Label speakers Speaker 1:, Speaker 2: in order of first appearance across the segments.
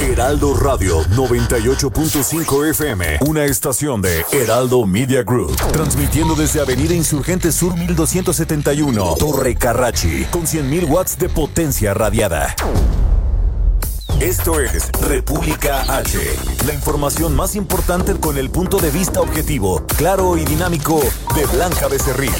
Speaker 1: Heraldo Radio 98.5 FM, una estación de Heraldo Media Group, transmitiendo desde Avenida Insurgente Sur 1271, Torre Carrachi, con 100.000 watts de potencia radiada. Esto es República H, la información más importante con el punto de vista objetivo, claro y dinámico de Blanca Becerril.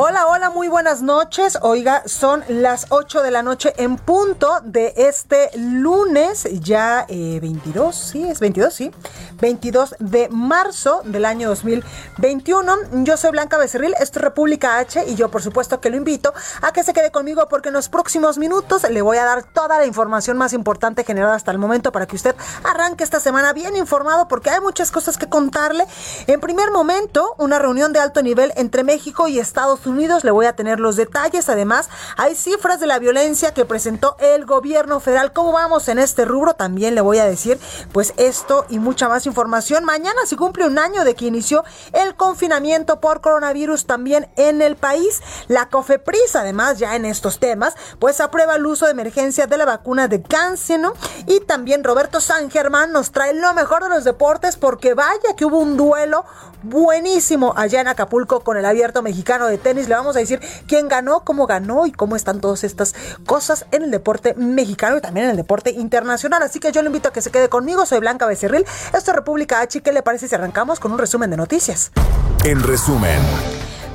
Speaker 2: Hola, hola, muy buenas noches. Oiga, son las 8 de la noche en punto de este lunes, ya eh, 22, sí, es 22, sí, 22 de marzo del año 2021. Yo soy Blanca Becerril, esto es República H y yo por supuesto que lo invito a que se quede conmigo porque en los próximos minutos le voy a dar toda la información más importante generada hasta el momento para que usted arranque esta semana bien informado porque hay muchas cosas que contarle. En primer momento, una reunión de alto nivel entre México y Estados Unidos. Le voy a tener los detalles. Además, hay cifras de la violencia que presentó el gobierno federal. ¿Cómo vamos en este rubro? También le voy a decir, pues esto y mucha más información. Mañana se cumple un año de que inició el confinamiento por coronavirus también en el país. La COFEPRIS, además, ya en estos temas, pues aprueba el uso de emergencia de la vacuna de Cancino. Y también Roberto San Germán nos trae lo mejor de los deportes porque vaya que hubo un duelo buenísimo allá en Acapulco con el abierto mexicano de tenis. Le vamos a decir quién ganó, cómo ganó y cómo están todas estas cosas en el deporte mexicano y también en el deporte internacional. Así que yo le invito a que se quede conmigo. Soy Blanca Becerril. Esto es República H. ¿Qué le parece si arrancamos con un resumen de noticias?
Speaker 1: En resumen.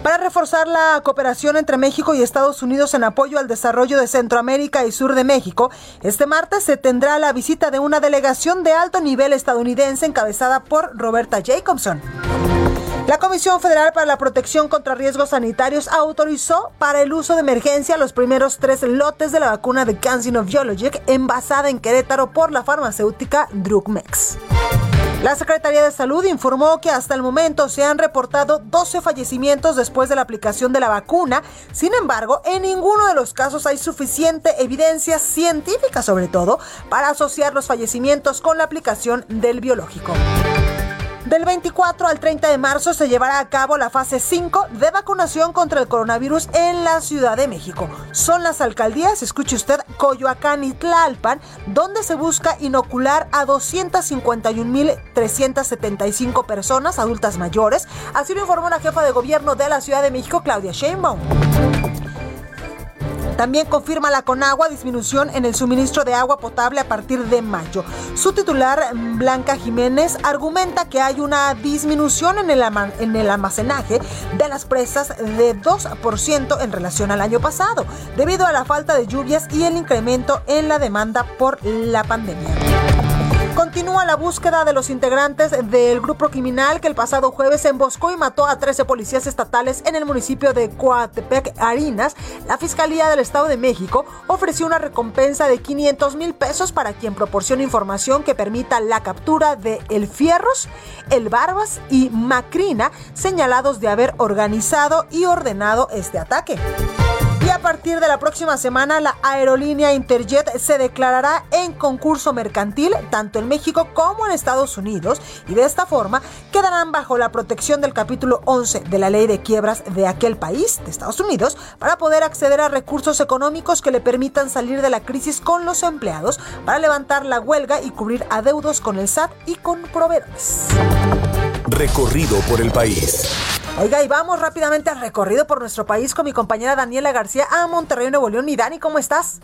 Speaker 2: Para reforzar la cooperación entre México y Estados Unidos en apoyo al desarrollo de Centroamérica y Sur de México, este martes se tendrá la visita de una delegación de alto nivel estadounidense encabezada por Roberta Jacobson. La Comisión Federal para la Protección contra Riesgos Sanitarios autorizó para el uso de emergencia los primeros tres lotes de la vacuna de CanSino Biologic envasada en Querétaro por la farmacéutica Drugmex. La Secretaría de Salud informó que hasta el momento se han reportado 12 fallecimientos después de la aplicación de la vacuna. Sin embargo, en ninguno de los casos hay suficiente evidencia científica, sobre todo, para asociar los fallecimientos con la aplicación del biológico. Del 24 al 30 de marzo se llevará a cabo la fase 5 de vacunación contra el coronavirus en la Ciudad de México. Son las alcaldías, escuche usted, Coyoacán y Tlalpan, donde se busca inocular a 251.375 personas adultas mayores. Así lo informó la jefa de gobierno de la Ciudad de México, Claudia Sheinbaum. También confirma la Conagua disminución en el suministro de agua potable a partir de mayo. Su titular, Blanca Jiménez, argumenta que hay una disminución en el, en el almacenaje de las presas de 2% en relación al año pasado, debido a la falta de lluvias y el incremento en la demanda por la pandemia. Continúa la búsqueda de los integrantes del grupo criminal que el pasado jueves emboscó y mató a 13 policías estatales en el municipio de Coatepec, Harinas. La Fiscalía del Estado de México ofreció una recompensa de 500 mil pesos para quien proporcione información que permita la captura de El Fierros, El Barbas y Macrina, señalados de haber organizado y ordenado este ataque. A partir de la próxima semana, la aerolínea Interjet se declarará en concurso mercantil tanto en México como en Estados Unidos y de esta forma quedarán bajo la protección del capítulo 11 de la ley de quiebras de aquel país, de Estados Unidos, para poder acceder a recursos económicos que le permitan salir de la crisis con los empleados, para levantar la huelga y cubrir adeudos con el SAT y con proveedores.
Speaker 1: Recorrido por el país.
Speaker 2: Oiga, y vamos rápidamente al recorrido por nuestro país con mi compañera Daniela García a Monterrey, Nuevo León. Y Dani, ¿cómo estás?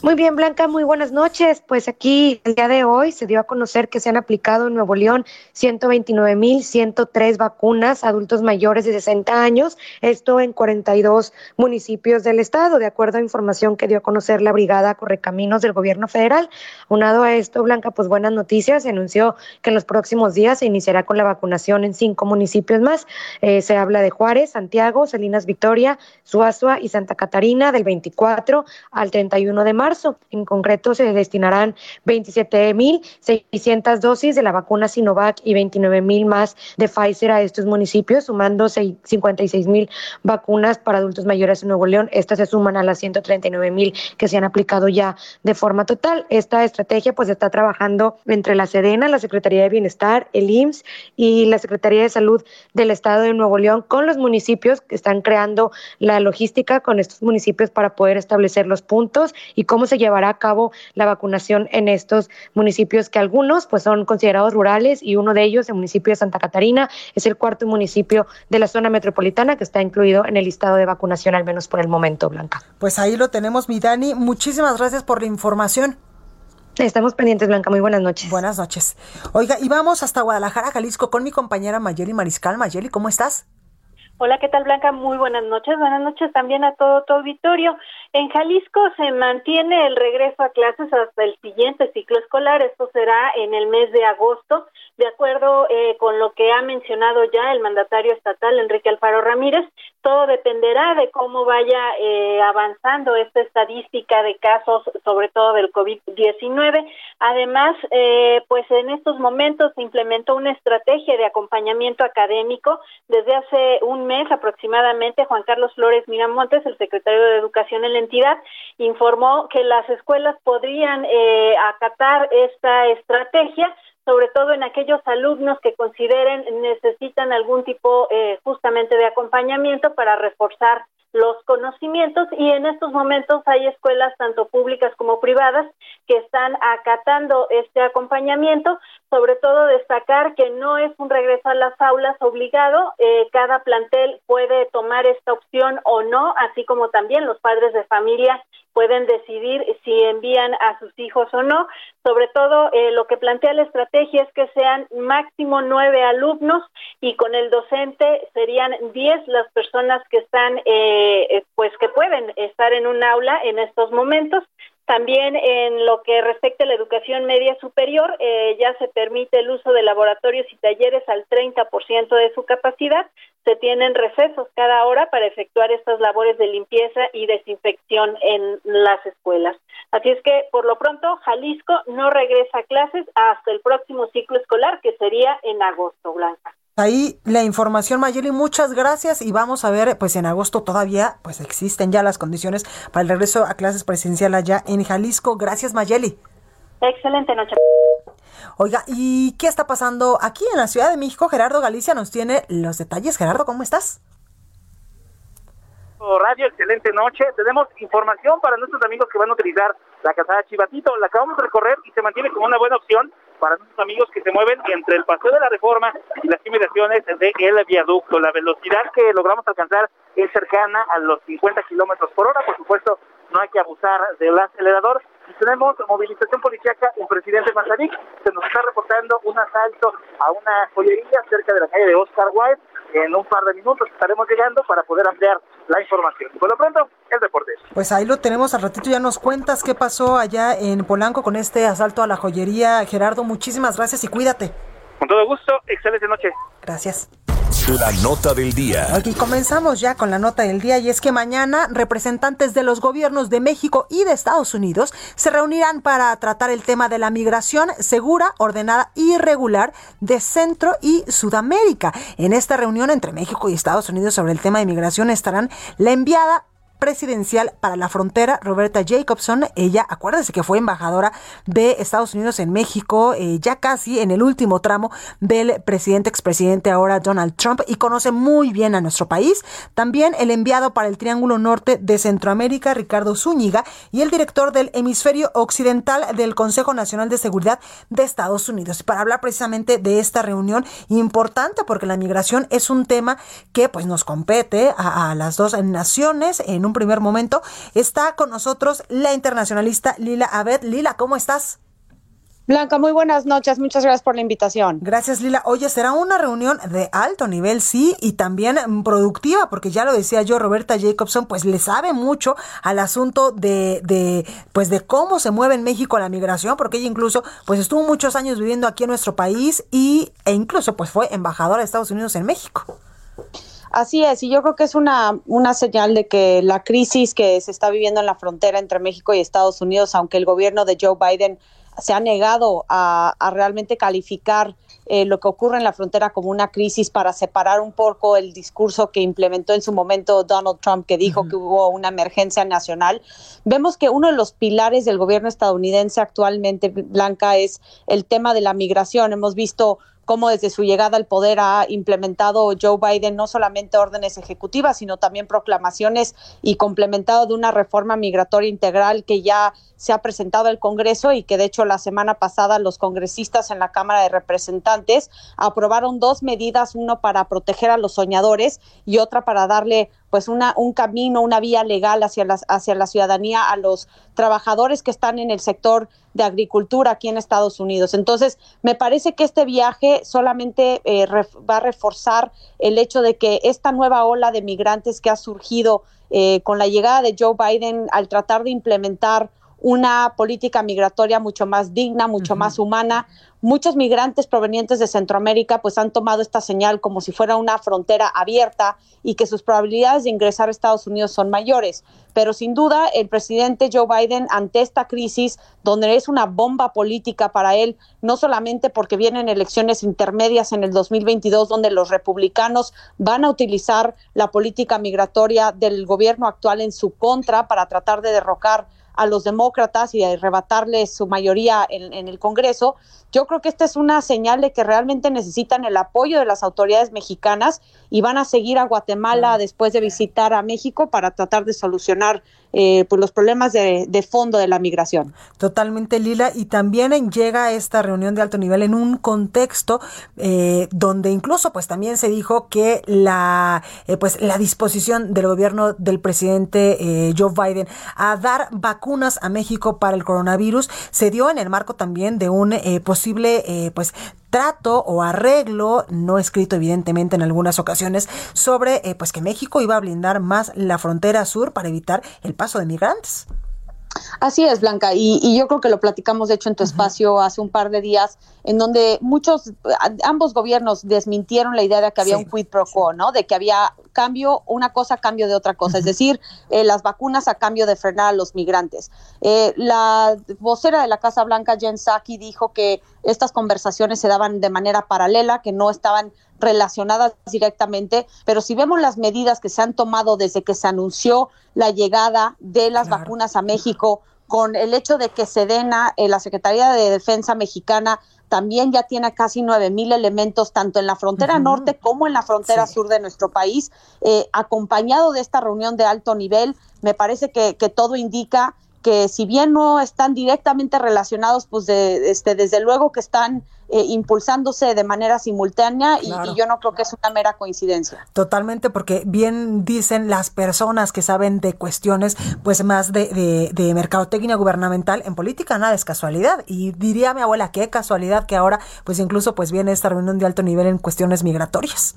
Speaker 3: Muy bien, Blanca, muy buenas noches. Pues aquí el día de hoy se dio a conocer que se han aplicado en Nuevo León 129.103 vacunas a adultos mayores de 60 años, esto en 42 municipios del estado, de acuerdo a información que dio a conocer la Brigada Correcaminos del Gobierno Federal. Unado a esto, Blanca, pues buenas noticias, se anunció que en los próximos días se iniciará con la vacunación en cinco municipios más. Eh, se habla de Juárez, Santiago, Salinas Victoria, Suazua y Santa Catarina del 24 al 31 de marzo en concreto, se destinarán 27.600 dosis de la vacuna Sinovac y 29.000 más de Pfizer a estos municipios, sumando 56.000 vacunas para adultos mayores en Nuevo León. Estas se suman a las 139.000 que se han aplicado ya de forma total. Esta estrategia pues está trabajando entre la Sedena, la Secretaría de Bienestar, el IMSS y la Secretaría de Salud del Estado de Nuevo León con los municipios que están creando la logística con estos municipios para poder establecer los puntos y cómo se llevará a cabo la vacunación en estos municipios que algunos pues son considerados rurales y uno de ellos, el municipio de Santa Catarina, es el cuarto municipio de la zona metropolitana que está incluido en el listado de vacunación, al menos por el momento, Blanca.
Speaker 2: Pues ahí lo tenemos, mi Dani. Muchísimas gracias por la información.
Speaker 3: Estamos pendientes, Blanca. Muy buenas noches.
Speaker 2: Buenas noches. Oiga, y vamos hasta Guadalajara, Jalisco, con mi compañera Mayeli Mariscal. Mayeli, ¿cómo estás?
Speaker 4: Hola, ¿qué tal Blanca? Muy buenas noches. Buenas noches también a todo tu auditorio. En Jalisco se mantiene el regreso a clases hasta el siguiente ciclo escolar. Esto será en el mes de agosto, de acuerdo eh, con lo que ha mencionado ya el mandatario estatal Enrique Alfaro Ramírez. Todo dependerá de cómo vaya eh, avanzando esta estadística de casos, sobre todo del COVID-19. Además, eh, pues en estos momentos se implementó una estrategia de acompañamiento académico desde hace un mes aproximadamente, Juan Carlos Flores Miramontes, el secretario de Educación en la entidad, informó que las escuelas podrían eh, acatar esta estrategia sobre todo en aquellos alumnos que consideren necesitan algún tipo eh, justamente de acompañamiento para reforzar los conocimientos y en estos momentos hay escuelas tanto públicas como privadas que están acatando este acompañamiento, sobre todo destacar que no es un regreso a las aulas obligado, eh, cada plantel puede tomar esta opción o no, así como también los padres de familia pueden decidir si envían a sus hijos o no. Sobre todo, eh, lo que plantea la estrategia es que sean máximo nueve alumnos y con el docente serían diez las personas que están, eh, pues que pueden estar en un aula en estos momentos. También en lo que respecta a la educación media superior, eh, ya se permite el uso de laboratorios y talleres al 30% de su capacidad. Se tienen recesos cada hora para efectuar estas labores de limpieza y desinfección en las escuelas. Así es que, por lo pronto, Jalisco no regresa a clases hasta el próximo ciclo escolar, que sería en agosto, Blanca.
Speaker 2: Ahí la información, Mayeli, muchas gracias y vamos a ver, pues en agosto todavía, pues existen ya las condiciones para el regreso a clases presencial allá en Jalisco. Gracias, Mayeli.
Speaker 4: Excelente noche.
Speaker 2: Oiga, ¿y qué está pasando aquí en la Ciudad de México? Gerardo Galicia nos tiene los detalles. Gerardo, ¿cómo estás?
Speaker 5: Radio, excelente noche. Tenemos información para nuestros amigos que van a utilizar la casada Chivatito. La acabamos de recorrer y se mantiene como una buena opción para nuestros amigos que se mueven entre el Paseo de la Reforma y las inmediaciones de el viaducto. La velocidad que logramos alcanzar es cercana a los 50 kilómetros por hora. Por supuesto, no hay que abusar del acelerador. Tenemos movilización policíaca en Presidente Mazaric. Se nos está reportando un asalto a una joyería cerca de la calle de Oscar Wilde. En un par de minutos estaremos llegando para poder ampliar la información. Por lo pronto, el deporte.
Speaker 2: Pues ahí lo tenemos al ratito. Ya nos cuentas qué pasó allá en Polanco con este asalto a la joyería. Gerardo, muchísimas gracias y cuídate.
Speaker 5: Con todo gusto. Excelente noche.
Speaker 2: Gracias.
Speaker 1: La nota del día.
Speaker 2: Aquí comenzamos ya con la nota del día y es que mañana representantes de los gobiernos de México y de Estados Unidos se reunirán para tratar el tema de la migración segura, ordenada y regular de Centro y Sudamérica. En esta reunión entre México y Estados Unidos sobre el tema de migración estarán la enviada presidencial para la frontera, Roberta Jacobson. Ella, acuérdense que fue embajadora de Estados Unidos en México, eh, ya casi en el último tramo del presidente, expresidente ahora Donald Trump, y conoce muy bien a nuestro país. También el enviado para el Triángulo Norte de Centroamérica, Ricardo Zúñiga, y el director del hemisferio occidental del Consejo Nacional de Seguridad de Estados Unidos, para hablar precisamente de esta reunión importante, porque la migración es un tema que pues nos compete a, a las dos naciones en un primer momento. Está con nosotros la internacionalista Lila Abed. Lila, ¿cómo estás?
Speaker 6: Blanca, muy buenas noches. Muchas gracias por la invitación.
Speaker 2: Gracias, Lila. Oye, será una reunión de alto nivel, sí, y también mm, productiva, porque ya lo decía yo, Roberta Jacobson, pues le sabe mucho al asunto de, de, pues de cómo se mueve en México la migración, porque ella incluso, pues estuvo muchos años viviendo aquí en nuestro país y, e incluso, pues fue embajadora de Estados Unidos en México.
Speaker 6: Así es, y yo creo que es una, una señal de que la crisis que se está viviendo en la frontera entre México y Estados Unidos, aunque el gobierno de Joe Biden se ha negado a, realmente calificar eh, lo que ocurre en la frontera como una crisis para separar un poco el discurso que implementó en su momento Donald Trump, que dijo que hubo una emergencia nacional. Vemos que uno de los pilares del gobierno estadounidense actualmente, Blanca, es el tema de la migración. Hemos visto cómo desde su llegada al poder ha implementado Joe Biden no solamente órdenes ejecutivas, sino también proclamaciones y complementado de una reforma migratoria integral que ya se ha presentado al Congreso y que de hecho la semana pasada los congresistas en la Cámara de Representantes aprobaron dos medidas, uno para proteger a los soñadores y otra para darle pues una, un camino, una vía legal hacia, las, hacia la ciudadanía a los trabajadores que están en el sector de agricultura aquí en Estados Unidos. Entonces, me parece que este viaje solamente eh, va a reforzar el hecho de que esta nueva ola de migrantes que ha surgido eh, con la llegada de Joe Biden al tratar de implementar una política migratoria mucho más digna, mucho más humana, Muchos migrantes provenientes de Centroamérica pues han tomado esta señal como si fuera una frontera abierta y que sus probabilidades de ingresar a Estados Unidos son mayores. Pero sin duda el presidente Joe Biden ante esta crisis, donde es una bomba política para él, no solamente porque vienen elecciones intermedias en el 2022 donde los republicanos van a utilizar la política migratoria del gobierno actual en su contra para tratar de derrocar a los demócratas y arrebatarles su mayoría en, en el Congreso, yo creo que esta es una señal de que realmente necesitan el apoyo de las autoridades mexicanas y van a seguir a Guatemala después de visitar a México para tratar de solucionar eh, pues los problemas de, fondo de la migración.
Speaker 2: Totalmente, Lila. Y también llega esta reunión de alto nivel en un contexto eh, donde incluso pues también se dijo que la, eh, pues, la disposición del gobierno del presidente eh, Joe Biden a dar vacunas a México para el coronavirus se dio en el marco también de un posible pues trato o arreglo, no escrito evidentemente en algunas ocasiones, sobre eh, pues que México iba a blindar más la frontera sur para evitar el paso de migrantes.
Speaker 6: Así es, Blanca, y, yo creo que lo platicamos de hecho en tu espacio hace un par de días, en donde muchos, ambos gobiernos desmintieron la idea de que había un quid pro quo, ¿no? De que había cambio, una cosa a cambio de otra cosa, es decir, eh, las vacunas a cambio de frenar a los migrantes. Eh, la vocera de la Casa Blanca, Jen Psaki, dijo que estas conversaciones se daban de manera paralela, que no estaban relacionadas directamente, pero si vemos las medidas que se han tomado desde que se anunció la llegada de las vacunas a México, con el hecho de que Sedena, eh, la Secretaría de Defensa mexicana, también ya tiene casi nueve mil elementos, tanto en la frontera norte como en la frontera sur de nuestro país, eh, acompañado de esta reunión de alto nivel. Me parece que, que todo indica que si bien no están directamente relacionados, pues de, este, desde luego que están eh, impulsándose de manera simultánea y, yo no creo que es una mera coincidencia.
Speaker 2: Totalmente, porque bien dicen las personas que saben de cuestiones pues más de, de, de mercadotecnia gubernamental en política, nada es casualidad. Y diría mi abuela, qué casualidad que ahora pues incluso pues viene esta reunión de alto nivel en cuestiones migratorias.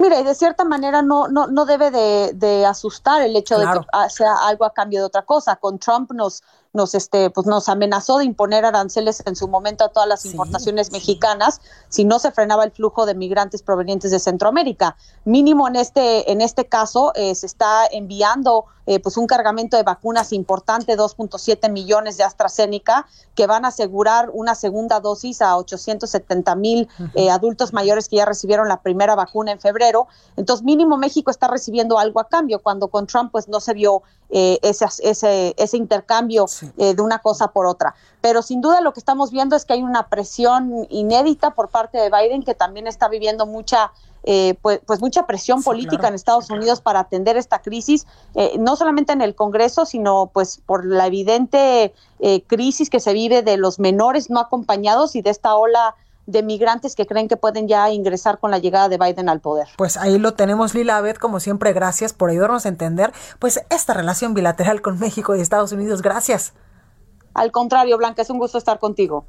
Speaker 6: Mira, y de cierta manera no, no, no debe de, asustar el hecho de que sea algo a cambio de otra cosa. Con Trump nos, nos, este, pues nos amenazó de imponer aranceles en su momento a todas las importaciones mexicanas si no se frenaba el flujo de migrantes provenientes de Centroamérica. Mínimo en este, en este caso eh, se está enviando eh, pues un cargamento de vacunas importante, 2.7 millones de AstraZeneca, que van a asegurar una segunda dosis a 870 mil eh, adultos mayores que ya recibieron la primera vacuna en febrero. Entonces, mínimo México está recibiendo algo a cambio, cuando con Trump pues no se vio ese, ese, ese intercambio eh, de una cosa por otra. Pero sin duda lo que estamos viendo es que hay una presión inédita por parte de Biden que también está viviendo mucha eh, pues, pues, mucha presión política en Estados Unidos para atender esta crisis, eh, no solamente en el Congreso, sino pues por la evidente crisis que se vive de los menores no acompañados y de esta ola de migrantes que creen que pueden ya ingresar con la llegada de Biden al poder.
Speaker 2: Pues ahí lo tenemos, Lila Abed, como siempre, gracias por ayudarnos a entender pues esta relación bilateral con México y Estados Unidos. Gracias.
Speaker 6: Al contrario, Blanca, es un gusto estar contigo.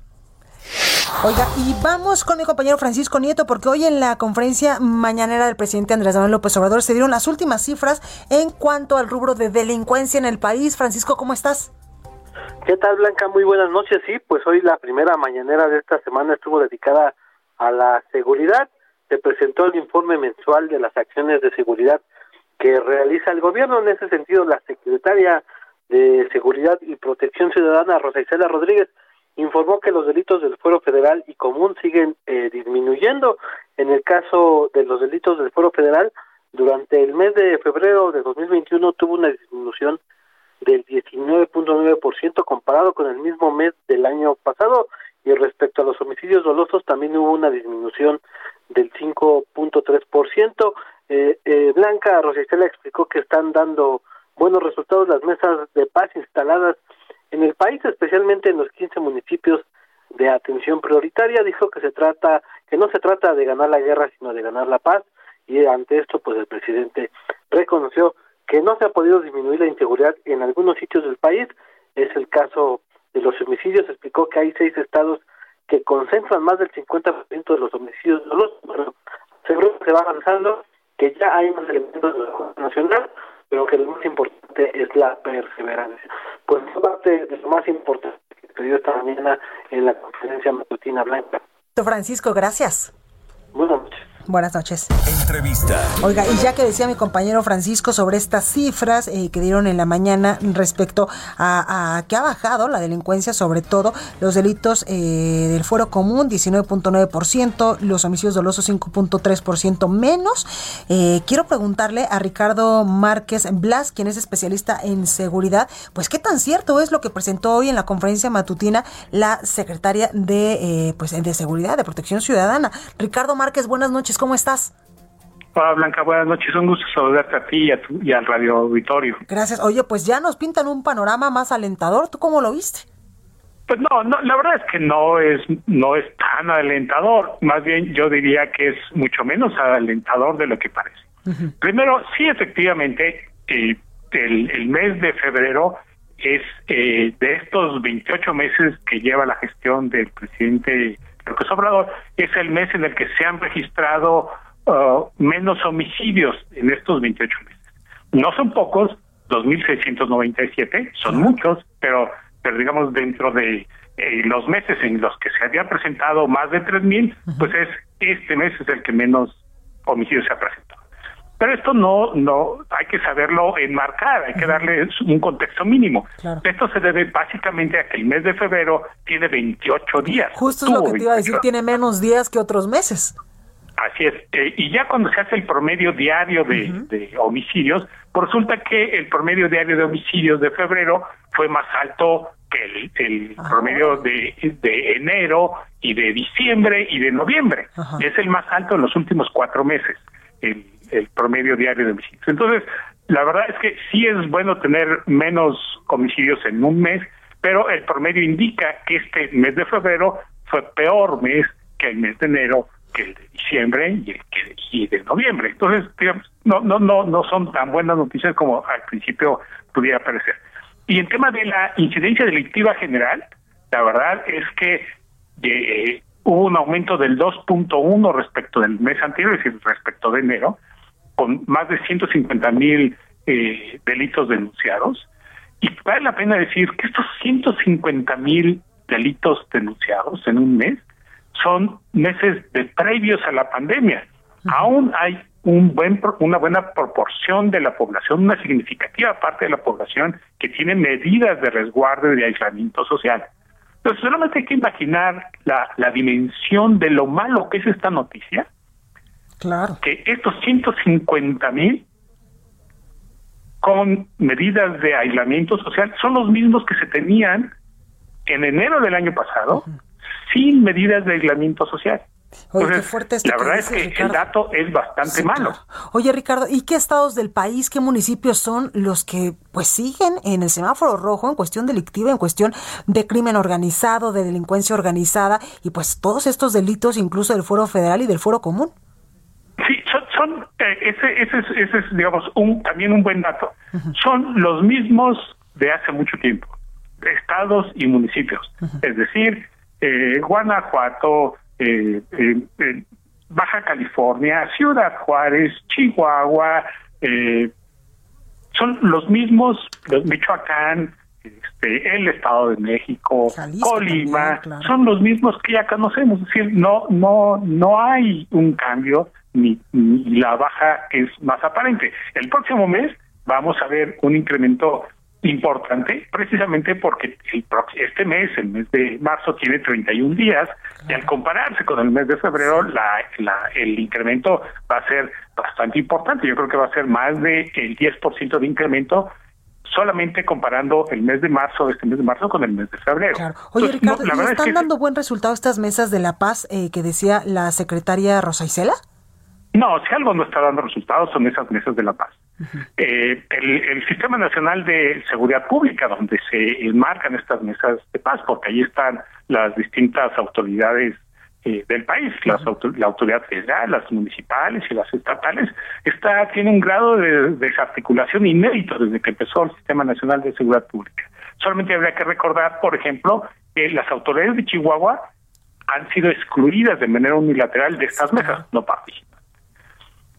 Speaker 2: Oiga, y vamos con mi compañero Francisco Nieto, porque hoy en la conferencia mañanera del presidente Andrés Manuel López Obrador se dieron las últimas cifras en cuanto al rubro de delincuencia en el país. Francisco, ¿cómo estás?
Speaker 7: ¿Qué tal, Blanca? Muy buenas noches. Sí, pues hoy la primera mañanera de esta semana estuvo dedicada a la seguridad. Se presentó el informe mensual de las acciones de seguridad que realiza el gobierno. En ese sentido, la secretaria de Seguridad y Protección Ciudadana, Rosa Isela Rodríguez, informó que los delitos del fuero federal y común siguen eh, disminuyendo. En el caso de los delitos del fuero federal, durante el mes de febrero de 2021 tuvo una disminución del 19.9% comparado con el mismo mes del año pasado. Y respecto a los homicidios dolosos también hubo una disminución del 5.3%. Eh, eh, Blanca Rosicela explicó que están dando buenos resultados las mesas de paz instaladas en el país, especialmente en los 15 municipios de atención prioritaria, dijo que se trata, que no se trata de ganar la guerra, sino de ganar la paz, y ante esto, pues el presidente reconoció que no se ha podido disminuir la inseguridad en algunos sitios del país, es el caso de los homicidios, explicó que hay seis estados que concentran más del 50% de los homicidios pero seguro que se va avanzando, que ya hay más elementos de la nacional, pero que lo más importante es la perseverancia. Pues es parte de lo más importante que se dio esta mañana en la conferencia matutina blanca.
Speaker 2: Francisco, gracias.
Speaker 7: Noches.
Speaker 2: Buenas noches.
Speaker 1: Entrevista.
Speaker 2: Oiga, y ya que decía mi compañero Francisco sobre estas cifras eh, que dieron en la mañana respecto a, que ha bajado la delincuencia, sobre todo los delitos eh, del fuero común, 19.9%, los homicidios dolosos 5.3% menos, eh, quiero preguntarle a Ricardo Márquez Blas, quien es especialista en seguridad, pues qué tan cierto es lo que presentó hoy en la conferencia matutina la secretaria de, pues, de Seguridad, de Protección Ciudadana. Ricardo Márquez, buenas noches. ¿Cómo estás?
Speaker 8: Hola Blanca, buenas noches, un gusto saludarte a ti y, al radio auditorio.
Speaker 2: Gracias. Oye, pues ya nos pintan un panorama más alentador. ¿Tú cómo lo viste?
Speaker 8: Pues no, no, la verdad es que no es no es tan alentador. Más bien yo diría que es mucho menos alentador de lo que parece. Primero, sí, efectivamente, eh, el, mes de febrero es eh, de estos 28 meses que lleva la gestión del presidente López Obrador, es el mes en el que se han registrado uh, menos homicidios en estos 28 meses. No son pocos, 2.697, son muchos, pero, pero digamos dentro de eh, los meses en los que se había presentado más de 3.000, pues es este mes es el que menos homicidios se ha presentado. Pero esto no, no, hay que saberlo enmarcar, hay que darle un contexto mínimo. Esto se debe básicamente a que el mes de febrero tiene 28 días.
Speaker 2: Justo es lo que te iba a decir, tiene menos días que otros meses.
Speaker 8: Así es. Eh, y ya cuando se hace el promedio diario de, homicidios, pues resulta que el promedio diario de homicidios de febrero fue más alto que el, ah. promedio de, de, enero y de diciembre y de noviembre. Es el más alto en los últimos cuatro meses. El, el promedio diario de homicidios. Entonces, la verdad es que sí es bueno tener menos homicidios en un mes, pero el promedio indica que este mes de febrero fue peor mes que el mes de enero, que el de diciembre y el que de noviembre. Entonces, digamos, no, no, no, no son tan buenas noticias como al principio pudiera parecer. Y en tema de la incidencia delictiva general, la verdad es que eh, hubo un aumento del 2.1 respecto del mes anterior, es decir, respecto de enero, con más de 150 mil eh, delitos denunciados. Y vale la pena decir que estos 150 mil delitos denunciados en un mes son meses de previos a la pandemia. Aún hay un buen una buena proporción de la población, una significativa parte de la población que tiene medidas de resguardo y de aislamiento social. Entonces solamente hay que imaginar la, la dimensión de lo malo que es esta noticia
Speaker 2: Claro.
Speaker 8: Que estos 150 mil con medidas de aislamiento social son los mismos que se tenían en enero del año pasado sin medidas de aislamiento social.
Speaker 2: Oye, qué fuerte esto
Speaker 8: la
Speaker 2: que
Speaker 8: verdad
Speaker 2: dices,
Speaker 8: es que
Speaker 2: Ricardo.
Speaker 8: el dato es bastante
Speaker 2: Sí,
Speaker 8: malo.
Speaker 2: claro. Oye, Ricardo, ¿y qué estados del país, qué municipios son los que pues siguen en el semáforo rojo en cuestión delictiva, en cuestión de crimen organizado, de delincuencia organizada y pues todos estos delitos incluso del Foro Federal y del Foro Común?
Speaker 8: Son, eh, ese, ese, es, ese es, digamos, un, también un buen dato. Son los mismos de hace mucho tiempo, estados y municipios. Es decir, eh, Guanajuato, eh, eh, eh, Baja California, Ciudad Juárez, Chihuahua, eh, son los mismos, los Michoacán, este, el Estado de México,
Speaker 2: Jalisco
Speaker 8: Colima,
Speaker 2: también, claro.
Speaker 8: son los mismos que ya conocemos. Es decir, no, no, no hay un cambio ni, ni la baja es más aparente. El próximo mes vamos a ver un incremento importante, precisamente porque el este mes, el mes de marzo, tiene 31 días, y al compararse con el mes de febrero, la, la- el incremento va a ser bastante importante. Yo creo que va a ser más de el 10% de incremento solamente comparando el mes de marzo, este mes de marzo, con el mes de febrero.
Speaker 2: Claro. Oye,
Speaker 8: Entonces, no,
Speaker 2: Ricardo,
Speaker 8: la
Speaker 2: ¿y
Speaker 8: es
Speaker 2: están
Speaker 8: que-
Speaker 2: dando buen resultado estas mesas de la paz eh, que decía la secretaria Rosa Isela?
Speaker 8: No, si algo no está dando resultados son esas mesas de la paz. Eh, el, el Sistema Nacional de Seguridad Pública, donde se enmarcan estas mesas de paz, porque ahí están las distintas autoridades eh, del país, las auto- la autoridad federal, las municipales y las estatales, está tiene un grado de desarticulación inédito desde que empezó el Sistema Nacional de Seguridad Pública. Solamente habría que recordar, por ejemplo, que las autoridades de Chihuahua han sido excluidas de manera unilateral de estas mesas, no participan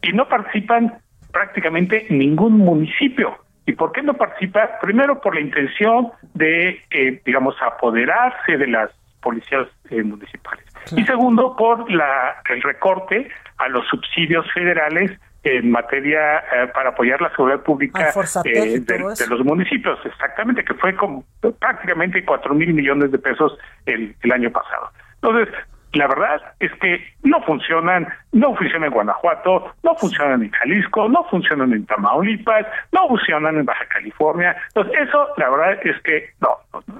Speaker 8: y no participan prácticamente ningún municipio. ¿Y por qué no participa? Primero por la intención de, eh, digamos, apoderarse de las policías eh, municipales. Y segundo, por la, el recorte a los subsidios federales en materia eh, para apoyar la seguridad pública eh, de, los municipios, exactamente, que fue como prácticamente cuatro mil millones de pesos el, el año pasado. Entonces, la verdad es que no funcionan, no funcionan en Guanajuato, no funcionan en Jalisco, no funcionan en Tamaulipas, no funcionan en Baja California. Entonces, eso, la verdad es que no,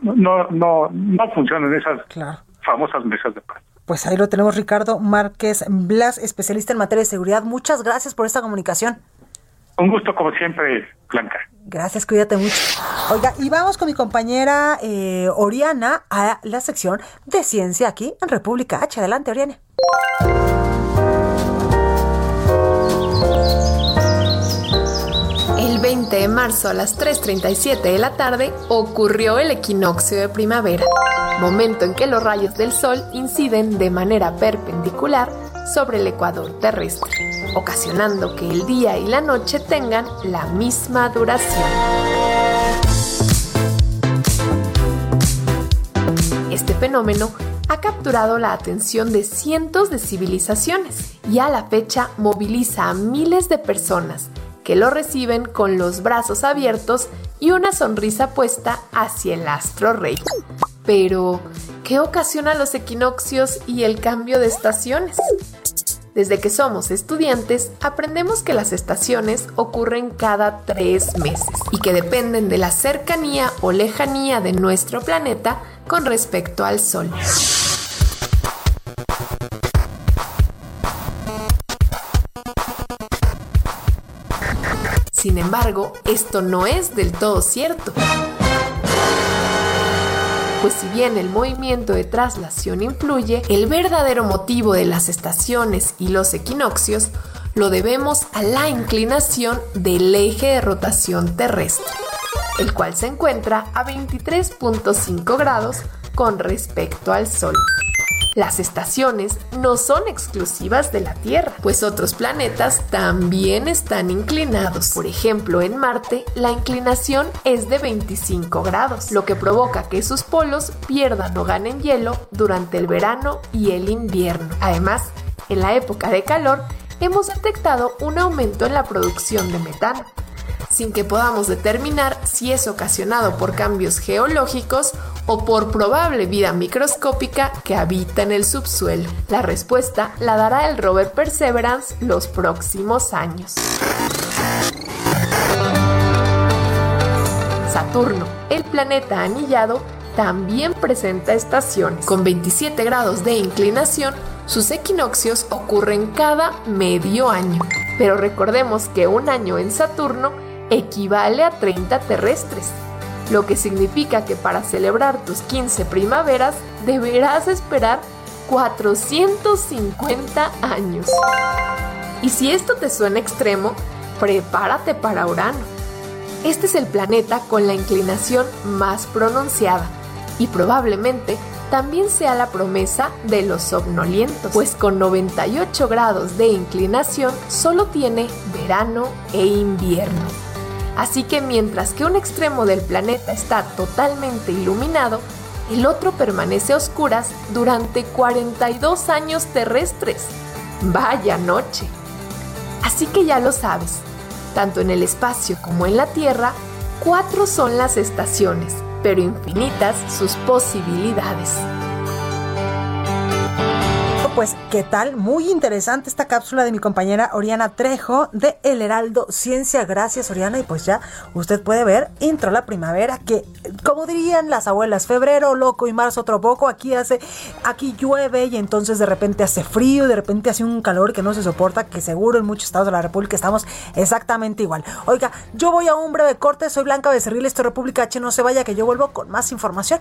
Speaker 8: no, no, no, no funcionan esas
Speaker 2: Claro.
Speaker 8: famosas mesas de paz.
Speaker 2: Pues ahí lo tenemos, Ricardo Márquez Blas, especialista en materia de seguridad. Muchas gracias por esta comunicación.
Speaker 8: Un gusto, como siempre, Blanca.
Speaker 2: Gracias, cuídate mucho. Oiga, y vamos con mi compañera eh, Oriana a la sección de ciencia aquí en República H. Adelante, Oriana.
Speaker 9: El 20 de marzo a las 3.37 de la tarde ocurrió el equinoccio de primavera, momento en que los rayos del sol inciden de manera perpendicular sobre el ecuador terrestre, ocasionando que el día y la noche tengan la misma duración. Este fenómeno ha capturado la atención de cientos de civilizaciones y a la fecha moviliza a miles de personas que lo reciben con los brazos abiertos y una sonrisa puesta hacia el astro rey. Pero, ¿qué ocasiona los equinoccios y el cambio de estaciones? Desde que somos estudiantes, aprendemos que las estaciones ocurren cada tres meses y que dependen de la cercanía o lejanía de nuestro planeta con respecto al Sol. Sin embargo, esto no es del todo cierto. Pues si bien el movimiento de traslación influye, el verdadero motivo de las estaciones y los equinoccios lo debemos a la inclinación del eje de rotación terrestre, el cual se encuentra a 23.5 grados con respecto al Sol. Las estaciones no son exclusivas de la Tierra, pues otros planetas también están inclinados. Por ejemplo, en Marte la inclinación es de 25 grados, lo que provoca que sus polos pierdan o ganen hielo durante el verano y el invierno. Además, en la época de calor hemos detectado un aumento en la producción de metano, sin que podamos determinar si es ocasionado por cambios geológicos o por probable vida microscópica que habita en el subsuelo. La respuesta la dará el rover Perseverance los próximos años. Saturno, el planeta anillado, también presenta estaciones. Con 27 grados de inclinación, Sus equinoccios ocurren cada medio año, pero recordemos que un año en Saturno equivale a 30 terrestres, lo que significa que para celebrar tus 15 primaveras deberás esperar 450 años. Y si esto te suena extremo, prepárate para Urano. Este es el planeta con la inclinación más pronunciada y probablemente también sea la promesa de los somnolientos, pues con 98 grados de inclinación solo tiene verano e invierno. Así que mientras que un extremo del planeta está totalmente iluminado, el otro permanece a oscuras durante 42 años terrestres. Vaya noche. Así que ya lo sabes, tanto en el espacio como en la Tierra, cuatro son las estaciones, pero infinitas sus posibilidades
Speaker 2: ¿qué tal? Muy interesante esta cápsula de mi compañera Oriana Trejo de El Heraldo Ciencia. Gracias, Oriana. Y pues ya usted puede ver, intro la primavera, que como dirían las abuelas, febrero loco y marzo otro poco, aquí hace, aquí llueve y entonces de repente hace frío, de repente hace un calor que no se soporta, que seguro en muchos estados de la República estamos exactamente igual. Oiga, yo voy a un breve corte, soy Blanca Becerril, esto es República H, no se vaya que yo vuelvo con más información.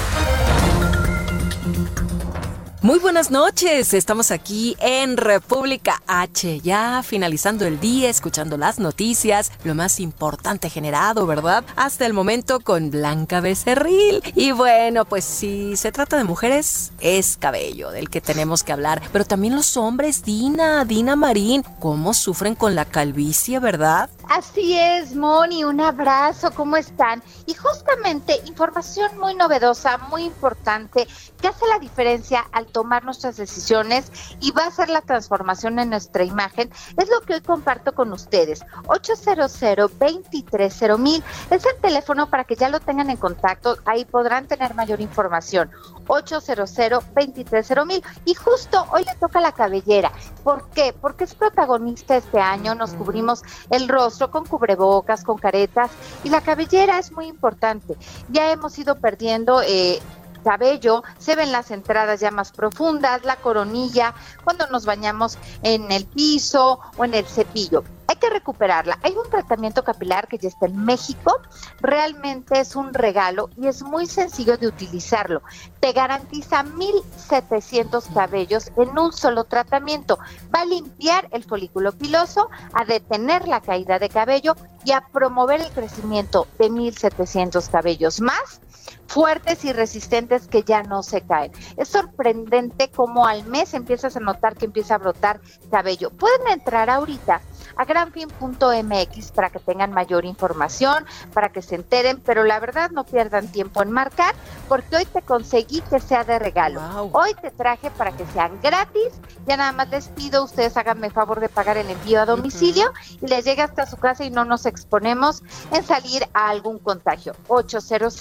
Speaker 10: Muy buenas noches, estamos aquí en República H, ya finalizando el día, escuchando las noticias, lo más importante generado, ¿verdad? Hasta el momento con Blanca Becerril. Y bueno, pues si se trata de mujeres, es cabello del que tenemos que hablar, pero también los hombres, Dina, Dina Marín, cómo sufren con la calvicie, ¿verdad?
Speaker 11: Así es, Moni, un abrazo, ¿cómo están? Y justamente información muy novedosa, muy importante, que hace la diferencia al tomar nuestras decisiones y va a ser la transformación en nuestra imagen, es lo que hoy comparto con ustedes. 800 230 es el teléfono para que ya lo tengan en contacto, ahí podrán tener mayor información. 800 230 y justo hoy le toca la cabellera. ¿Por qué? Porque es protagonista este año, nos cubrimos el rostro con cubrebocas, con caretas y la cabellera es muy importante. Ya hemos ido perdiendo eh, cabello, se ven las entradas ya más profundas, la coronilla, cuando nos bañamos en el piso o en el cepillo. Hay que recuperarla. Hay un tratamiento capilar que ya está en México. Realmente es un regalo y es muy sencillo de utilizarlo. Te garantiza 1700 cabellos en un solo tratamiento. Va a limpiar el folículo piloso, a detener la caída de cabello y a promover el crecimiento de 1700 cabellos más fuertes y resistentes que ya no se caen. Es sorprendente cómo al mes empiezas a notar que empieza a brotar cabello. Pueden entrar ahorita a granfin.mx para que tengan mayor información, para que se enteren, pero la verdad no pierdan tiempo en marcar porque hoy te conseguí que sea de regalo. Hoy te traje para que sean gratis. Ya nada más les pido, ustedes háganme favor de pagar el envío a domicilio y les llegue hasta su casa y no nos exponemos en salir a algún contagio. 800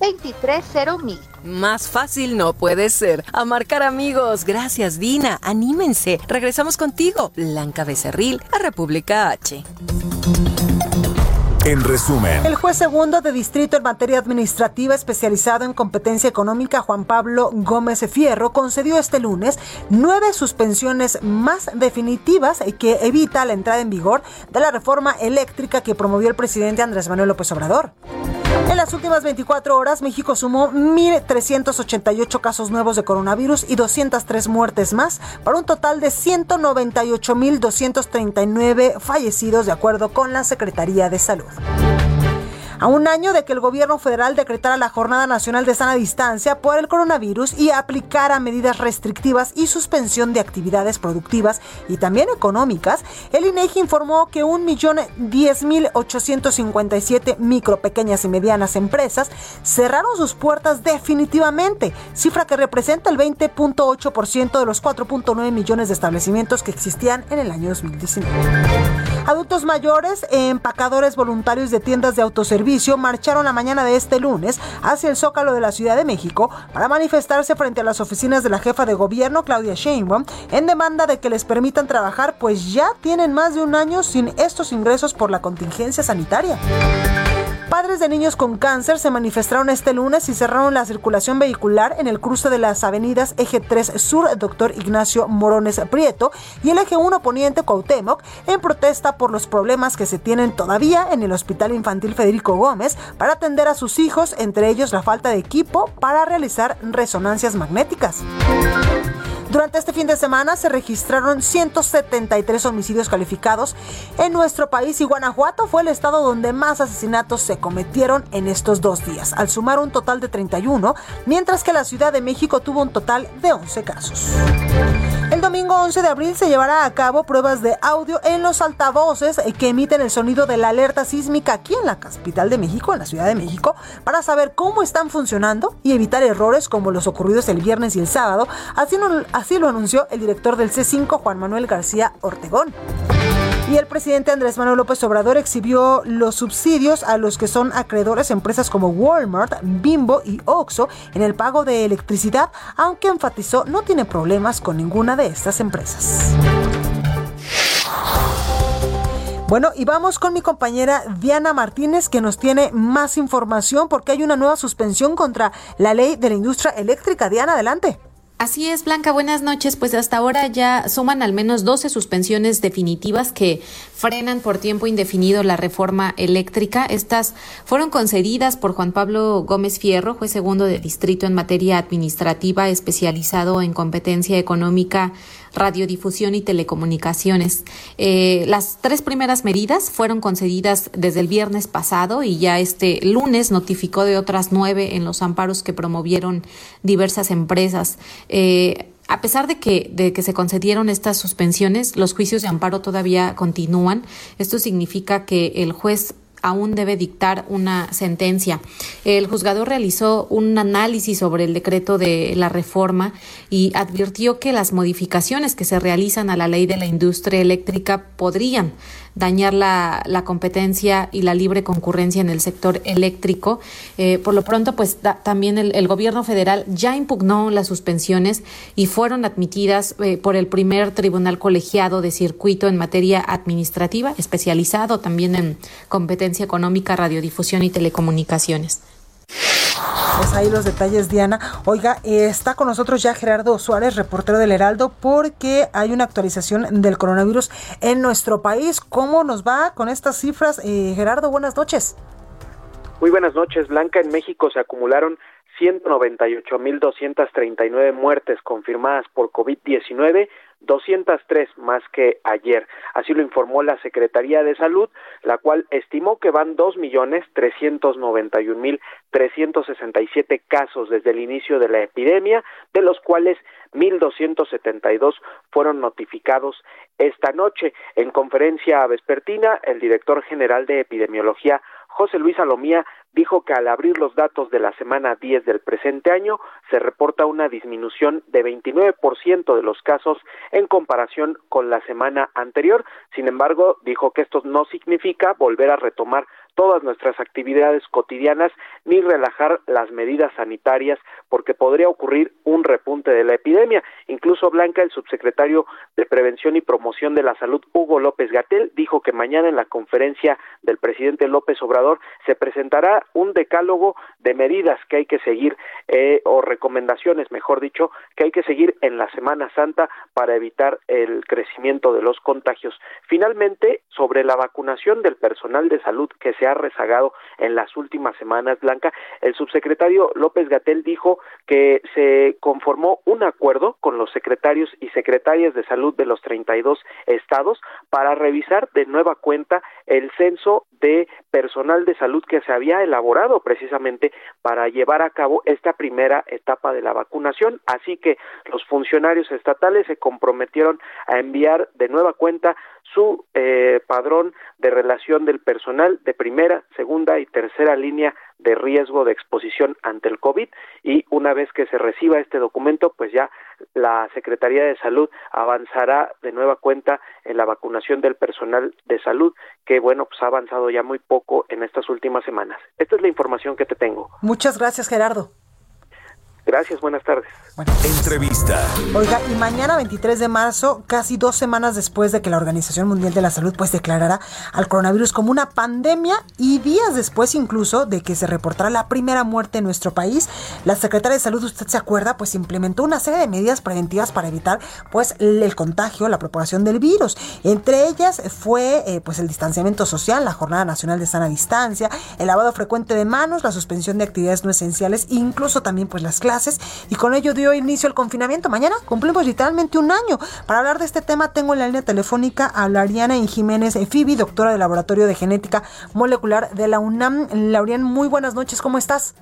Speaker 11: 23 mil.
Speaker 10: Más fácil no puede ser. A marcar amigos. Gracias, Dina. Anímense. Regresamos contigo, Blanca Becerril, a República H.
Speaker 1: En resumen,
Speaker 2: el juez segundo de distrito en materia administrativa especializado en competencia económica, Juan Pablo Gómez Fierro, concedió este lunes nueve suspensiones más definitivas que evita la entrada en vigor de la reforma eléctrica que promovió el presidente Andrés Manuel López Obrador. En las últimas 24 horas, México sumó 1.388 casos nuevos de coronavirus y 203 muertes más, para un total de 198.239 fallecidos, de acuerdo con la Secretaría de Salud. A un año de que el gobierno federal decretara la Jornada Nacional de Sana Distancia por el coronavirus y aplicara medidas restrictivas y suspensión de actividades productivas y también económicas, el INEGI informó que 1.010.857 micro, pequeñas y medianas empresas cerraron sus puertas definitivamente, cifra que representa el 20.8% de los 4.9 millones de establecimientos que existían en el año 2019. Adultos mayores, empacadores voluntarios de tiendas de autoservicio marcharon la mañana de este lunes hacia el Zócalo de la Ciudad de México para manifestarse frente a las oficinas de la jefa de gobierno, Claudia Sheinbaum, en demanda de que les permitan trabajar, pues ya tienen más de un año sin estos ingresos por la contingencia sanitaria. Padres de niños con cáncer se manifestaron este lunes y cerraron la circulación vehicular en el cruce de las avenidas Eje 3 Sur, Dr. Ignacio Morones Prieto, y el Eje 1 Poniente Cuauhtémoc, en protesta por los problemas que se tienen todavía en el Hospital Infantil Federico Gómez para atender a sus hijos, entre ellos la falta de equipo para realizar resonancias magnéticas. Durante este fin de semana se registraron 173 homicidios calificados en nuestro país y Guanajuato fue el estado donde más asesinatos se cometieron en estos dos días, al sumar un total de 31, mientras que la Ciudad de México tuvo un total de 11 casos. El domingo 11 de abril se llevará a cabo pruebas de audio en los altavoces que emiten el sonido de la alerta sísmica aquí en la capital de México, en la Ciudad de México, para saber cómo están funcionando y evitar errores como los ocurridos el viernes y el sábado. Así, así lo anunció el director del C5, Juan Manuel García Ortegón. Y el presidente Andrés Manuel López Obrador exhibió los subsidios a los que son acreedores empresas como Walmart, Bimbo y Oxxo en el pago de electricidad, aunque enfatizó no tiene problemas con ninguna de estas empresas. Bueno, y vamos con mi compañera Diana Martínez que nos tiene más información porque hay una nueva suspensión contra la ley de la industria eléctrica. Diana, adelante.
Speaker 12: Así es, Blanca, buenas noches. Pues hasta ahora ya suman al menos 12 suspensiones definitivas que frenan por tiempo indefinido la reforma eléctrica. Estas fueron concedidas por Juan Pablo Gómez Fierro, juez segundo de distrito en materia administrativa especializado en competencia económica radiodifusión y telecomunicaciones. Eh, las tres primeras medidas fueron concedidas desde el viernes pasado y ya este lunes notificó de otras nueve en los amparos que promovieron diversas empresas. Eh, a pesar de que, de que se concedieron estas suspensiones, los juicios de amparo todavía continúan. Esto significa que el juez aún debe dictar una sentencia. El juzgador realizó un análisis sobre el decreto de la reforma y advirtió que las modificaciones que se realizan a la ley de la industria eléctrica podrían dañar la, la competencia y la libre concurrencia en el sector eléctrico. Eh, por lo pronto, pues también el, el, gobierno federal ya impugnó las suspensiones y fueron admitidas eh, por el primer tribunal colegiado de circuito en materia administrativa, especializado también en competencia económica, radiodifusión y telecomunicaciones.
Speaker 2: Pues ahí los detalles, Diana. Oiga, está con nosotros ya Gerardo Suárez, reportero del Heraldo, porque hay una actualización del coronavirus en nuestro país. ¿Cómo nos va con estas cifras? Eh, Gerardo, buenas noches.
Speaker 13: Muy buenas noches, Blanca. En México se acumularon 198.239 muertes confirmadas por COVID-19 203 más que ayer. Así lo informó la Secretaría de Salud, la cual estimó que van dos millones trescientos noventa y un mil trescientos sesenta y siete casos desde el inicio de la epidemia, de los cuales mil doscientos setenta y dos fueron notificados esta noche. En conferencia vespertina, el director general de epidemiología José Luis Alomía dijo que al abrir los datos de la semana 10 del presente año se reporta una disminución de 29% de los casos en comparación con la semana anterior. Sin embargo, dijo que esto no significa volver a retomar todas nuestras actividades cotidianas ni relajar las medidas sanitarias porque podría ocurrir un repunte de la epidemia. Incluso Blanca, el subsecretario de Prevención y Promoción de la Salud, Hugo López Gatel, dijo que mañana en la conferencia del presidente López Obrador se presentará un decálogo de medidas que hay que seguir eh, o recomendaciones, mejor dicho, que hay que seguir en la Semana Santa para evitar el crecimiento de los contagios. Finalmente, sobre la vacunación del personal de salud que se ha rezagado en las últimas semanas, Blanca, el subsecretario López Gatel dijo que se conformó un acuerdo con los secretarios y secretarias de salud de los 32 estados para revisar de nueva cuenta el censo de personal de salud que se había elaborado precisamente para llevar a cabo esta primera etapa de la vacunación. Así que los funcionarios estatales se comprometieron a enviar de nueva cuenta su eh, padrón de relación del personal de primera, segunda y tercera línea de riesgo de exposición ante el COVID y una vez que se reciba este documento, pues ya la Secretaría de Salud avanzará de nueva cuenta en la vacunación del personal de salud, que bueno, pues ha avanzado ya muy poco en estas últimas semanas. Esta es la información que te tengo.
Speaker 2: Muchas gracias, Gerardo.
Speaker 13: Gracias, buenas tardes.
Speaker 1: Entrevista.
Speaker 2: Oiga, y mañana 23 de marzo, casi dos semanas después de que la Organización Mundial de la Salud pues declarara al coronavirus como una pandemia y días después incluso de que se reportara la primera muerte en nuestro país, la Secretaria de Salud, usted se acuerda, pues implementó una serie de medidas preventivas para evitar pues el contagio, la propagación del virus. Entre ellas fue eh, pues el distanciamiento social, la Jornada Nacional de Sana Distancia, el lavado frecuente de manos, la suspensión de actividades no esenciales, incluso también pues las clases y con ello dio inicio el confinamiento. Mañana cumplimos literalmente un año. Para hablar de este tema tengo en la línea telefónica a Lauriana Jiménez Fibi, doctora del Laboratorio de Genética Molecular de la UNAM. Lauriana, muy buenas noches, ¿cómo estás?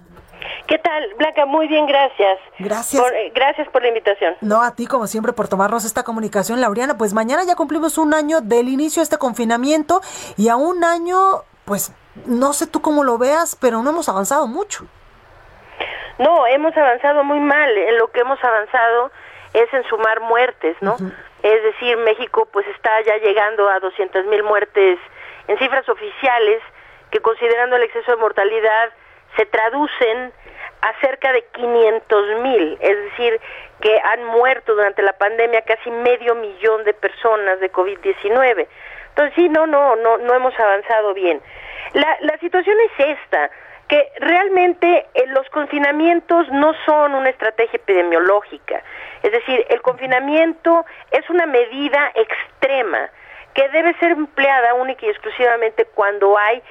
Speaker 14: ¿Qué tal, Blanca? Muy bien, gracias.
Speaker 2: Gracias.
Speaker 14: Eh, gracias por la invitación.
Speaker 2: No, a ti, como siempre, por tomarnos esta comunicación, Lauriana. Pues mañana ya cumplimos un año del inicio de este confinamiento y a un año, pues no sé tú cómo lo veas, pero no hemos avanzado mucho.
Speaker 14: No, hemos avanzado muy mal. En lo que hemos avanzado es en sumar muertes, ¿no? Es decir, México pues está ya llegando a 200 mil muertes en cifras oficiales que considerando el exceso de mortalidad se traducen a cerca de 500 mil, es decir, que han muerto durante la pandemia casi medio millón de personas de COVID-19. Entonces sí, no, no, no, no hemos avanzado bien. La, la situación es esta que realmente eh, los confinamientos no son una estrategia epidemiológica. Es decir, el confinamiento es una medida extrema que debe ser empleada única y exclusivamente cuando hay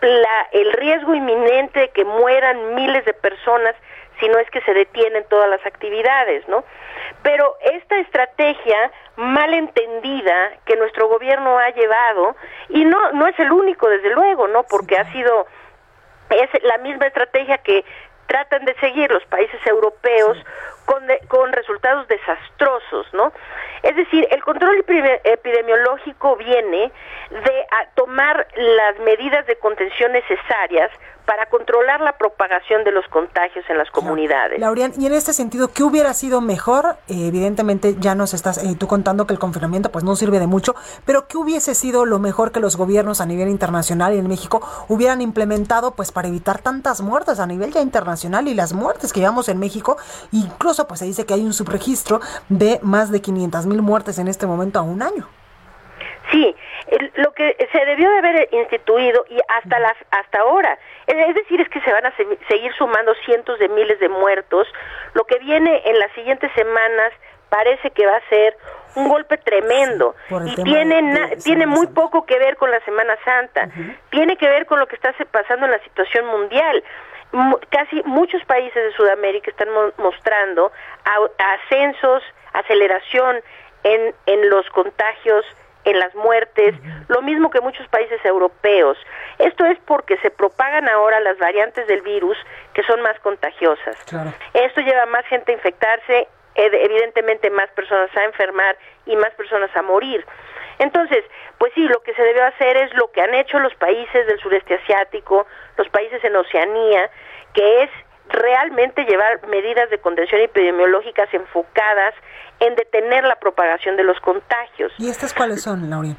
Speaker 14: la, el riesgo inminente de que mueran miles de personas si no es que se detienen todas las actividades, ¿no? Pero esta estrategia mal entendida que nuestro gobierno ha llevado y no no es el único desde luego, ¿no? Porque ha sido es la misma estrategia que tratan de seguir los países europeos con, con resultados desastrosos, ¿no? Es decir, el control epidemiológico viene de tomar las medidas de contención necesarias para controlar la propagación de los contagios en las comunidades.
Speaker 2: Laurian, y en este sentido, ¿qué hubiera sido mejor? Eh, evidentemente ya nos estás eh, tú contando que el confinamiento pues no sirve de mucho, pero ¿qué hubiese sido lo mejor que los gobiernos a nivel internacional y en México hubieran implementado pues para evitar tantas muertes a nivel ya internacional y las muertes que llevamos en México? Incluso pues se dice que hay un subregistro de más de 500 mil muertes en este momento a un año.
Speaker 14: Sí, lo que se debió de haber instituido y hasta las hasta ahora, es decir, es que se van a seguir sumando cientos de miles de muertos. Lo que viene en las siguientes semanas parece que va a ser un golpe tremendo y tiene tiene muy poco que ver con la Semana Santa. Tiene que ver con lo que está pasando en la situación mundial. Casi muchos países de Sudamérica están mostrando ascensos, aceleración en en los contagios en las muertes, lo mismo que muchos países europeos. Esto es porque se propagan ahora las variantes del virus que son más contagiosas. Esto lleva a más gente a infectarse, evidentemente más personas a enfermar y más personas a morir. Entonces, pues sí, lo que se debe hacer es lo que han hecho los países del sureste asiático, los países en Oceanía, que es realmente llevar medidas de contención epidemiológicas enfocadas en detener la propagación de los contagios.
Speaker 2: ¿Y estas cuáles son, Lauren?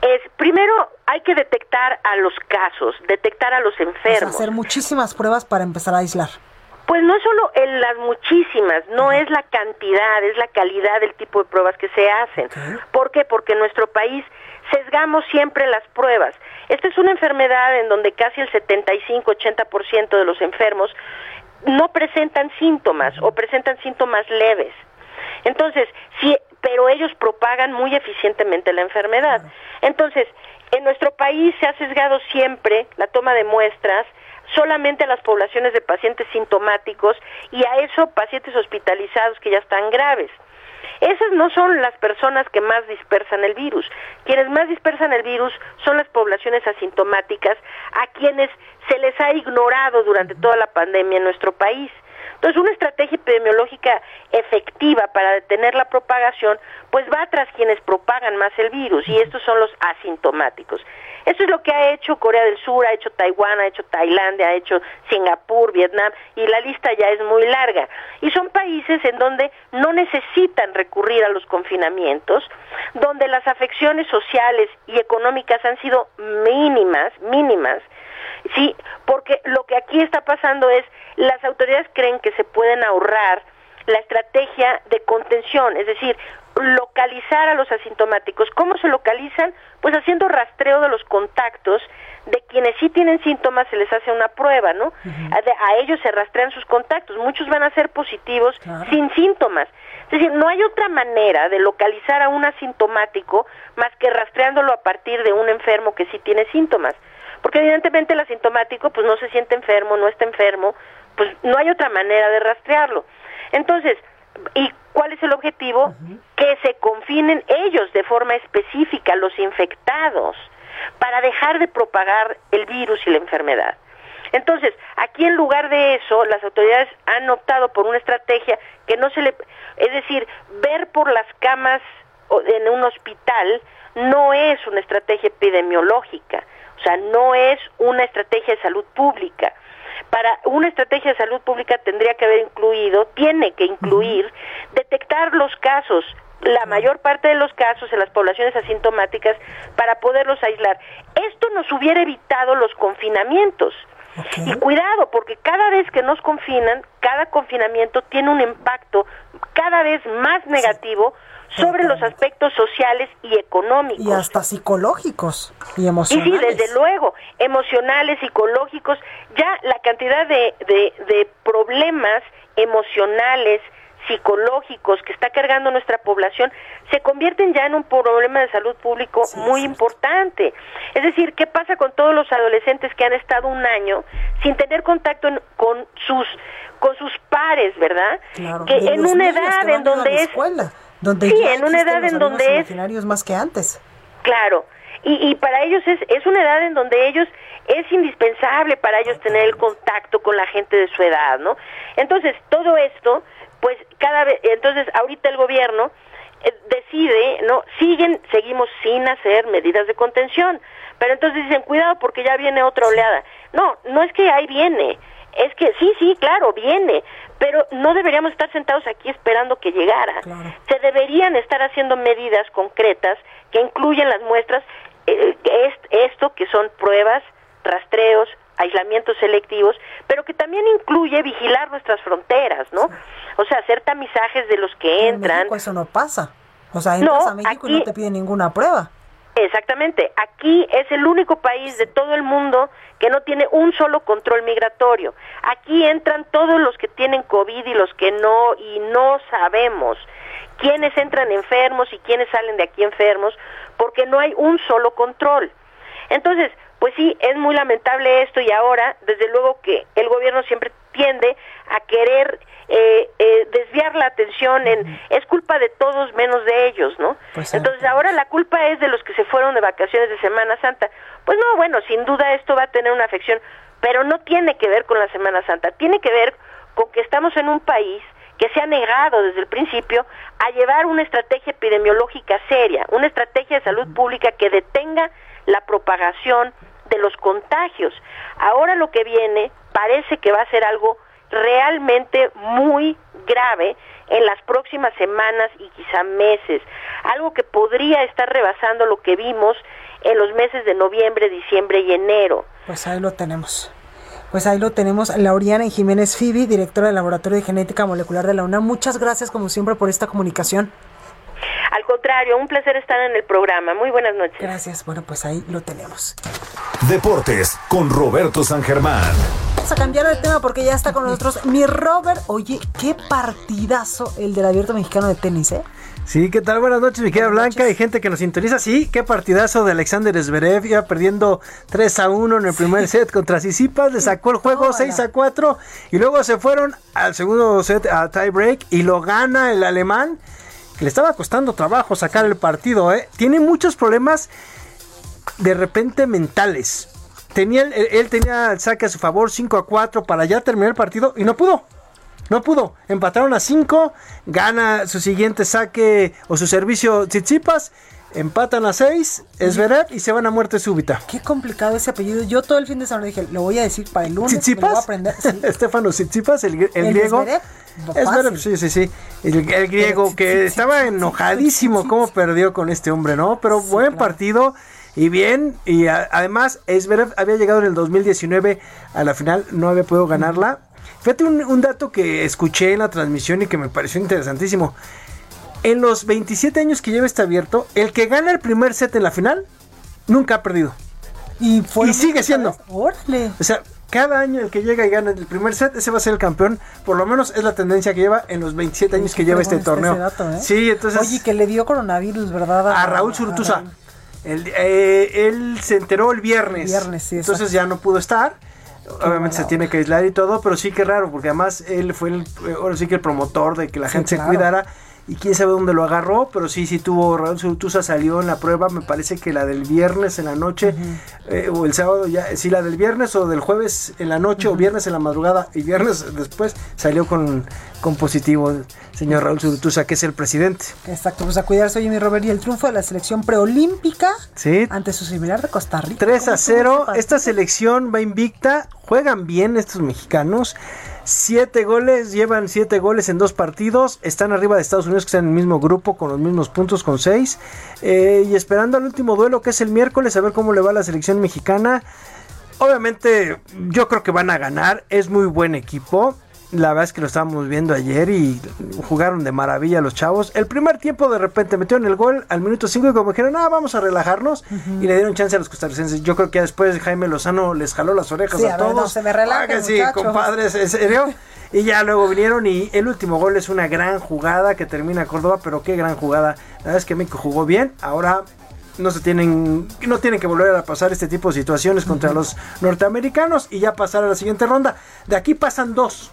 Speaker 14: Es, primero hay que detectar a los casos, detectar a los enfermos.
Speaker 2: hacer muchísimas pruebas para empezar a aislar.
Speaker 14: Pues no solo en las muchísimas, no es la cantidad, es la calidad del tipo de pruebas que se hacen. ¿Por qué? Porque en nuestro país sesgamos siempre las pruebas. Esta es una enfermedad en donde casi el 75-80% de los enfermos no presentan síntomas o presentan síntomas leves. Entonces, sí, pero ellos propagan muy eficientemente la enfermedad. Entonces, en nuestro país se ha sesgado siempre la toma de muestras solamente a las poblaciones de pacientes sintomáticos y a eso pacientes hospitalizados que ya están graves. Esas no son las personas que más dispersan el virus. Quienes más dispersan el virus son las poblaciones asintomáticas, a quienes se les ha ignorado durante toda la pandemia en nuestro país. Entonces, una estrategia epidemiológica efectiva para detener la propagación, pues va tras quienes propagan más el virus, y estos son los asintomáticos. Eso es lo que ha hecho Corea del Sur, ha hecho Taiwán, ha hecho Tailandia, ha hecho Singapur, Vietnam, y la lista ya es muy larga. Y son países en donde no necesitan recurrir a los confinamientos, donde las afecciones sociales y económicas han sido mínimas, mínimas, sí, porque lo que aquí está pasando es las autoridades creen que se pueden ahorrar la estrategia de contención, es decir, localizar a los asintomáticos. ¿Cómo se localizan? Pues haciendo rastreo de los contactos de quienes sí tienen síntomas se les hace una prueba, ¿no? a, ellos se rastrean sus contactos, muchos van a ser positivos sin síntomas. Es decir, no hay otra manera de localizar a un asintomático más que rastreándolo a partir de un enfermo que sí tiene síntomas. Porque evidentemente el asintomático pues no se siente enfermo, no está enfermo, pues no hay otra manera de rastrearlo. Entonces, ¿y cuál es el objetivo? Que se confinen ellos de forma específica, los infectados, para dejar de propagar el virus y la enfermedad. Entonces, aquí en lugar de eso, las autoridades han optado por una estrategia que no se le, es decir, ver por las camas en un hospital no es una estrategia epidemiológica, o sea, no es una estrategia de salud pública para una estrategia de salud pública tendría que haber incluido, tiene que incluir, detectar los casos, la mayor parte de los casos en las poblaciones asintomáticas para poderlos aislar. Esto nos hubiera evitado los confinamientos. Y cuidado, porque cada vez que nos confinan, cada confinamiento tiene un impacto cada vez más negativo sobre los aspectos sociales y económicos.
Speaker 2: Y hasta psicológicos y emocionales.
Speaker 14: Y sí, desde luego, emocionales, psicológicos, ya la cantidad de, de, problemas emocionales, psicológicos que está cargando nuestra población se convierten ya en un problema de salud público muy importante. Es decir, ¿qué pasa con todos los adolescentes que han estado un año sin tener contacto con sus con sus pares, ¿verdad? que en una edad en donde es
Speaker 2: donde
Speaker 14: sí, en una edad en donde
Speaker 2: es más que antes.
Speaker 14: Claro. Y, y para ellos es, es una edad en donde ellos es indispensable para ellos tener el contacto con la gente de su edad, ¿no? Entonces, todo esto, pues cada vez, entonces ahorita el gobierno eh, decide, ¿no? Siguen, seguimos sin hacer medidas de contención, pero entonces dicen, cuidado porque ya viene otra oleada. No, no es que ahí viene, es que sí, sí, claro, viene, pero no deberíamos estar sentados aquí esperando que llegara. Se deberían estar haciendo medidas concretas que incluyen las muestras, eh, esto que son pruebas, rastreos, aislamientos selectivos, pero que también incluye vigilar nuestras fronteras, ¿no? O sea, hacer tamizajes de los que entran.
Speaker 2: En México eso no pasa. O sea, entras a México y no te piden ninguna prueba.
Speaker 14: Exactamente. Aquí es el único país de todo el mundo que no tiene un solo control migratorio. Aquí entran todos los que tienen COVID y los que no, y no sabemos quiénes entran enfermos y quiénes salen de aquí enfermos, porque no hay un solo control. Entonces, pues sí, es muy lamentable esto y ahora, desde luego que el gobierno siempre tiende a querer eh, eh, desviar la atención en es culpa de todos menos de ellos, ¿no? Pues Entonces ahora la culpa es de los que se fueron de vacaciones de Semana Santa. Pues no, bueno, sin duda esto va a tener una afección, pero no tiene que ver con la Semana Santa, tiene que ver con que estamos en un país que se ha negado desde el principio a llevar una estrategia epidemiológica seria, una estrategia de salud pública que detenga la propagación de los contagios. Ahora lo que viene parece que va a ser algo realmente muy grave en las próximas semanas y quizá meses, algo que podría estar rebasando lo que vimos en los meses de noviembre, diciembre y enero.
Speaker 2: Pues ahí lo tenemos. Pues ahí lo tenemos, Lauriana Jiménez Fibi, directora del Laboratorio de Genética Molecular de la UNAM. Muchas gracias, como siempre, por esta comunicación.
Speaker 14: Al contrario, un placer estar en el programa. Muy buenas noches.
Speaker 2: Gracias. Bueno, pues ahí lo tenemos.
Speaker 1: Deportes con Roberto San Germán.
Speaker 2: Vamos a cambiar de tema porque ya está con nosotros mi Robert. Oye, qué partidazo el del abierto mexicano de tenis, ¿eh?
Speaker 15: Sí, ¿qué tal? Buenas noches, mi querida Blanca. Hay gente que nos sintoniza. Sí, qué partidazo de Alexander Zverev. Iba perdiendo 3 a 1 en el primer set contra Sisipas. Le sacó el juego 6 a 4. Y luego se fueron al segundo set a tie break y lo gana el alemán que le estaba costando trabajo sacar el partido, ¿eh? Tiene muchos problemas de repente mentales. Tenía, él, él tenía el saque a su favor 5 a 4 para ya terminar el partido y no pudo. No pudo. Empataron a 5. Gana su siguiente saque o su servicio Tsitsipas. Empatan a 6. Esverev y se van a muerte súbita.
Speaker 2: Qué complicado ese apellido. Yo todo el fin de semana dije, lo voy a decir para el lunes. me lo voy a
Speaker 15: ¿Tsitsipas?
Speaker 2: aprender. Sí.
Speaker 15: Estefano Tsitsipas, el, el
Speaker 2: ¿El
Speaker 15: griego. Esverev,
Speaker 2: Fácil.
Speaker 15: sí, sí, sí. El, el griego que estaba enojadísimo cómo perdió con este hombre, ¿no? Pero buen partido y bien. Y a- además, Esverev había llegado en el 2019 a la final, no había podido ganarla. Fíjate un, un dato que escuché en la transmisión y que me pareció interesantísimo. En los 27 años que lleva este abierto, el que gana el primer set en la final nunca ha perdido.
Speaker 2: Y,
Speaker 15: sigue siendo.
Speaker 2: Órale.
Speaker 15: O sea, cada año el que llega y gana el primer set, ese va a ser el campeón. Por lo menos es la tendencia que lleva en los 27 años que lleva este torneo.
Speaker 2: dato, ¿eh?
Speaker 15: Sí, entonces
Speaker 2: Oye, que le dio coronavirus, ¿verdad?
Speaker 15: a Raúl Zurutuza. El- eh, él se enteró el viernes.
Speaker 2: Viernes, sí,
Speaker 15: entonces ya no pudo estar. Obviamente se tiene que aislar y todo, pero sí que raro, porque además él fue el, eh, ahora sí que el promotor de que la
Speaker 2: Sí,
Speaker 15: gente
Speaker 2: claro.
Speaker 15: se cuidara. Y quién sabe dónde lo agarró, pero sí, sí tuvo, Raúl Zurutuza salió en la prueba, me parece que la del viernes en la noche, eh, o el sábado ya, sí, la del viernes o del jueves en la noche, o viernes en la madrugada, y viernes después salió con, con positivo, señor Raúl Zurutuza, que es el presidente.
Speaker 2: Exacto, pues a cuidarse, oye, mi Robert, y el triunfo de la selección preolímpica
Speaker 15: Sí,
Speaker 2: ante su similar de Costa Rica.
Speaker 15: 3 a
Speaker 2: ¿Cómo estuvo
Speaker 15: 0.
Speaker 2: ese partido?
Speaker 15: Esta selección va invicta. Juegan bien estos mexicanos. Siete goles, llevan siete goles en dos partidos. Están arriba de Estados Unidos, que están en el mismo grupo, con los mismos puntos, con seis. Eh, y esperando al último duelo, que es el miércoles, a ver cómo le va a la selección mexicana. Obviamente, yo creo que van a ganar. Es muy buen equipo. La verdad es que lo estábamos viendo ayer y jugaron de maravilla los chavos. El primer tiempo de repente metieron el gol al minuto 5 y como dijeron, ah, vamos a relajarnos. Y le dieron chance a los costarricenses. Yo creo que ya después Jaime Lozano les jaló las orejas
Speaker 2: Sí,
Speaker 15: a,
Speaker 2: a ver,
Speaker 15: todos.
Speaker 2: no, se me relaja,
Speaker 15: Ah, sí, compadres, en serio. Y ya luego vinieron y el último gol es una gran jugada que termina Córdoba, pero qué gran jugada. La verdad es que México jugó bien. Ahora no se tienen no tienen que volver a pasar este tipo de situaciones contra los norteamericanos y ya pasar a la siguiente ronda. De aquí pasan dos.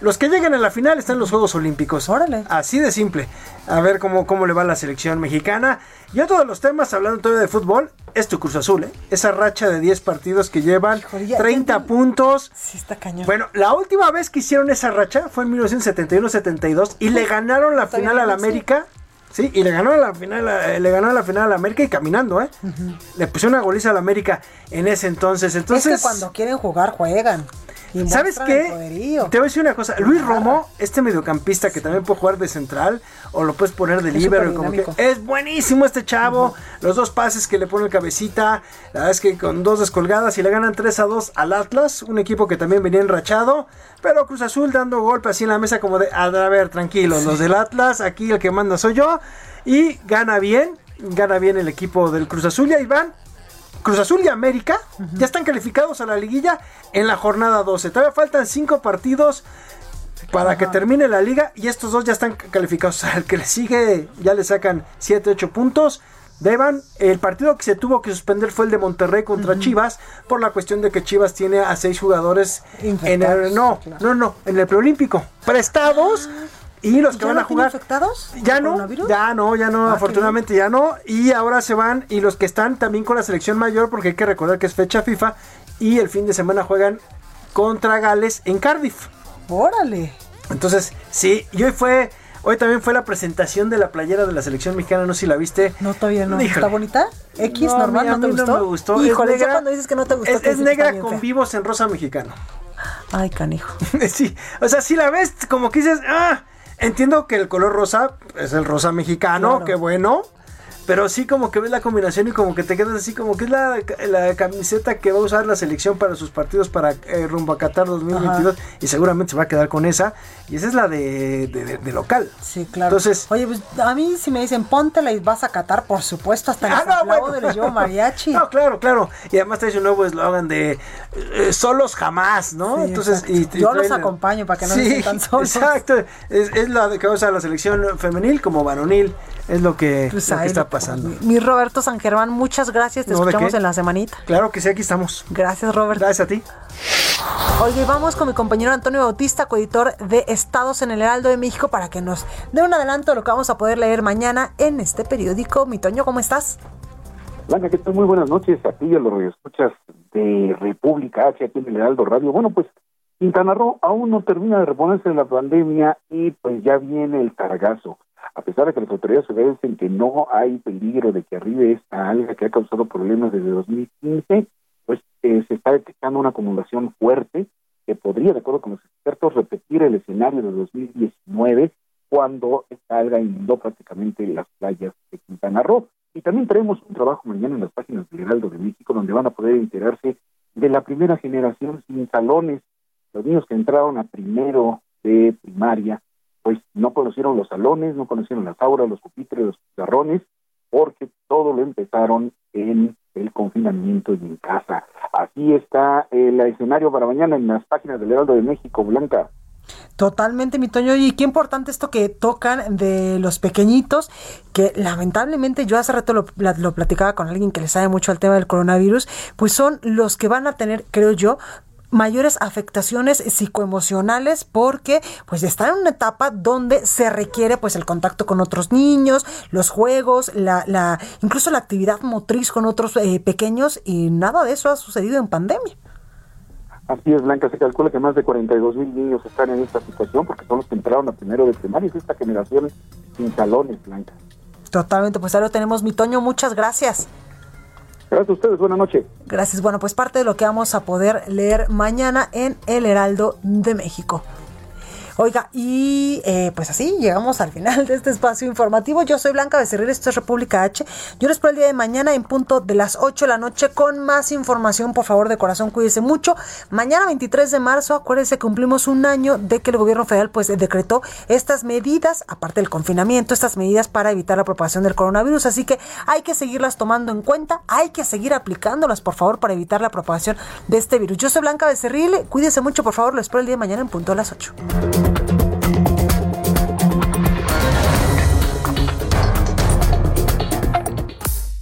Speaker 15: Los que lleguen a la final están en los Juegos Olímpicos.
Speaker 2: Órale.
Speaker 15: Así de simple. A ver cómo, cómo le va a la selección mexicana. Y otro de los temas, hablando todavía de fútbol, es tu Cruz Azul. ¿eh? Esa racha de 10 partidos que llevan,
Speaker 2: ya-
Speaker 15: 30 puntos.
Speaker 2: Sí, está cañón.
Speaker 15: Bueno, la última vez que hicieron esa racha fue en 1971-72 y le ganaron la final a la. América. Sí, y le ganaron la final, a- le ganaron la final a la América y caminando, ¿eh? Le pusieron una goliza a la América en ese entonces. Entonces,
Speaker 2: es que cuando quieren jugar, juegan. Y
Speaker 15: ¿Sabes qué? Te voy a decir una cosa. Luis Romo, este mediocampista que también puede jugar de central o lo puedes poner de
Speaker 2: Es
Speaker 15: líbero, como que es buenísimo este chavo. Los dos pases que le pone el cabecita, la verdad es que con dos descolgadas y le ganan 3 a 2 al Atlas, un equipo que también venía enrachado, pero Cruz Azul dando golpe así en la mesa como de, a ver, tranquilos, los del Atlas, aquí el que manda soy yo y gana bien, gana bien el equipo del Cruz Azul y ahí van Cruz Azul y América ya están calificados a la liguilla en la jornada 12. Todavía faltan 5 partidos para que termine la liga y estos dos ya están calificados. Al que le sigue ya le sacan 7, 8 puntos. Deban, el partido que se tuvo que suspender fue el de Monterrey contra Chivas por la cuestión de que Chivas tiene a seis jugadores en el no, no, no, en el preolímpico, prestados y los que
Speaker 2: ¿Ya
Speaker 15: van
Speaker 2: no
Speaker 15: a jugar
Speaker 2: infectados?
Speaker 15: ya
Speaker 2: ¿Con
Speaker 15: no, ya no, ya no,
Speaker 2: Ah, qué
Speaker 15: afortunadamente ya no. Y ahora se van, y los que están también con la selección mayor, porque hay que recordar que es fecha FIFA, y el fin de semana juegan contra Gales en Cardiff.
Speaker 2: Órale.
Speaker 15: Entonces, sí, y hoy fue, hoy también fue la presentación de la playera de la selección mexicana, no sé si la viste.
Speaker 2: No, todavía no.
Speaker 15: Híjole.
Speaker 2: ¿Está bonita? ¿X
Speaker 15: No,
Speaker 2: normal?
Speaker 15: a
Speaker 2: ¿No te gustó?
Speaker 15: me gustó.
Speaker 2: Híjole, ya cuando dices que no te gustó,
Speaker 15: es,
Speaker 2: que
Speaker 15: negra con
Speaker 2: fea.
Speaker 15: vivos en rosa mexicano.
Speaker 2: Ay, canijo.
Speaker 15: sí, o sea, si la ves, como que dices, ah, entiendo que el color rosa es el rosa mexicano,
Speaker 2: Claro.
Speaker 15: qué bueno. Pero sí como que ves la combinación y como que te quedas así como que es la, la camiseta que va a usar la selección para sus partidos para eh, rumbo a Qatar 2022 y seguramente se va a quedar con esa y esa es la de, de- de- de local.
Speaker 2: Sí, claro.
Speaker 15: Entonces,
Speaker 2: Oye, pues a mí si me dicen póntela y vas a catar, por supuesto, hasta
Speaker 15: Ah, no, bueno.
Speaker 2: llevo mariachi.
Speaker 15: No, claro, claro. Y además trae un nuevo eslogan de eh, solos jamás, ¿no?
Speaker 2: Sí,
Speaker 15: Entonces.
Speaker 2: Yo los acompaño para que no se sientan solos.
Speaker 15: Exacto. Es, es la de que va a usar la selección femenil como varonil. Es lo que,
Speaker 2: Pues
Speaker 15: lo que está pasando. Pasando.
Speaker 2: Mi Roberto San Germán, muchas gracias. Te escuchamos en la semanita.
Speaker 15: Claro que sí, aquí estamos.
Speaker 2: Gracias, Robert.
Speaker 15: Gracias a ti.
Speaker 2: Oye, vamos con mi compañero Antonio Bautista, coeditor de Estados en el Heraldo de México, para que nos dé un adelanto de lo que vamos a poder leer mañana en este periódico. Mi Toño, ¿cómo estás?
Speaker 16: Blanca, ¿qué tal? Muy buenas noches a ti y a los escuchas de República H aquí en el Heraldo Radio. Bueno, pues Quintana Roo aún no termina de reponerse de la pandemia y pues ya viene el cargazo. A pesar de que las autoridades federales dicen que no hay peligro de que arribe esta alga que ha causado problemas desde 2015, pues eh, se está detectando una acumulación fuerte que podría, de acuerdo con los expertos, repetir el escenario de 2019 cuando esta alga inundó prácticamente las playas de Quintana Roo. Y también traemos un trabajo mañana en las páginas del Heraldo de México donde van a poder enterarse de la primera generación sin salones los niños que entraron a primero de primaria, pues no conocieron los salones, no conocieron las aulas, los pupitres, los pizarrones, porque todo lo empezaron en el confinamiento y en casa. Así está el escenario para mañana en las páginas del Heraldo de México, Blanca.
Speaker 2: Totalmente, mi Toño. Y qué importante esto que tocan de los pequeñitos, que lamentablemente yo hace rato lo, lo, platicaba con alguien que le sabe mucho al tema del coronavirus, pues son los que van a tener, creo yo, mayores afectaciones psicoemocionales porque pues están en una etapa donde se requiere pues el contacto con otros niños, los juegos, la, la incluso la actividad motriz con otros eh, pequeños y nada de eso ha sucedido en pandemia.
Speaker 16: Así es, Blanca, se calcula que más de 42 mil niños están en esta situación porque son los que entraron a primero de primaria, es esta generación sin salones, Blanca.
Speaker 2: Totalmente, pues ahora lo tenemos, mi Toño, muchas gracias.
Speaker 16: Gracias a ustedes, buenas noches.
Speaker 2: Gracias. Bueno, pues parte de lo que vamos a poder leer mañana en El Heraldo de México. Oiga, y eh, pues así llegamos al final de este espacio informativo. Yo soy Blanca Becerril, esto es República H. Yo les espero el día de mañana en punto de las 8 de la noche con más información. Por favor, de corazón, cuídese mucho. Mañana 23 de marzo, acuérdense, cumplimos un año de que el gobierno federal pues decretó estas medidas, aparte del confinamiento, estas medidas para evitar la propagación del coronavirus. Así que hay que seguirlas tomando en cuenta, hay que seguir aplicándolas, por favor, para evitar la propagación de este virus. Yo soy Blanca Becerril, cuídese mucho, por favor, lo espero el día de mañana en punto de las 8.